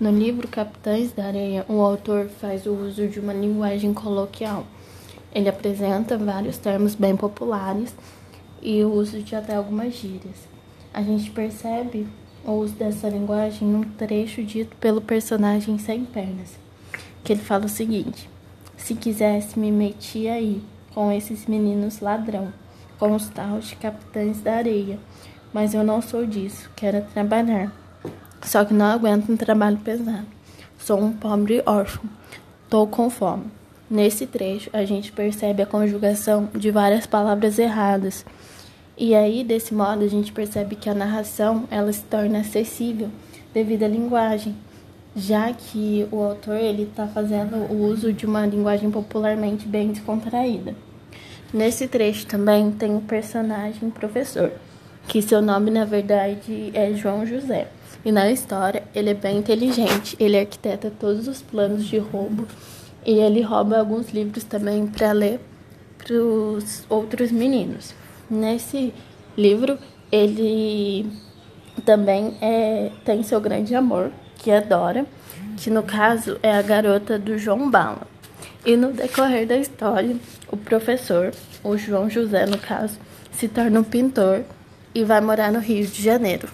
No livro Capitães da Areia, o autor faz o uso de uma linguagem coloquial. Ele apresenta vários termos bem populares e o uso de até algumas gírias. A gente percebe o uso dessa linguagem num trecho dito pelo personagem Sem Pernas, que ele fala o seguinte: Se quisesse, me metia aí com esses meninos ladrão, com os tais de capitães da areia, mas eu não sou disso, quero trabalhar. Só que não aguento um trabalho pesado. Sou um pobre órfão. Tô com fome. Nesse trecho, a gente percebe a conjugação de várias palavras erradas. E aí, desse modo, a gente percebe que a narração ela se torna acessível devido à linguagem, já que o autor ele está fazendo o uso de uma linguagem popularmente bem descontraída. Nesse trecho também tem o personagem professor, que seu nome na verdade é João José. E na história, ele é bem inteligente, ele arquiteta todos os planos de roubo e ele rouba alguns livros também para ler para os outros meninos. Nesse livro, ele também é, tem seu grande amor, que é Dora, que no caso é a garota do João Bala. E no decorrer da história, o professor, o João José no caso, se torna um pintor e vai morar no Rio de Janeiro.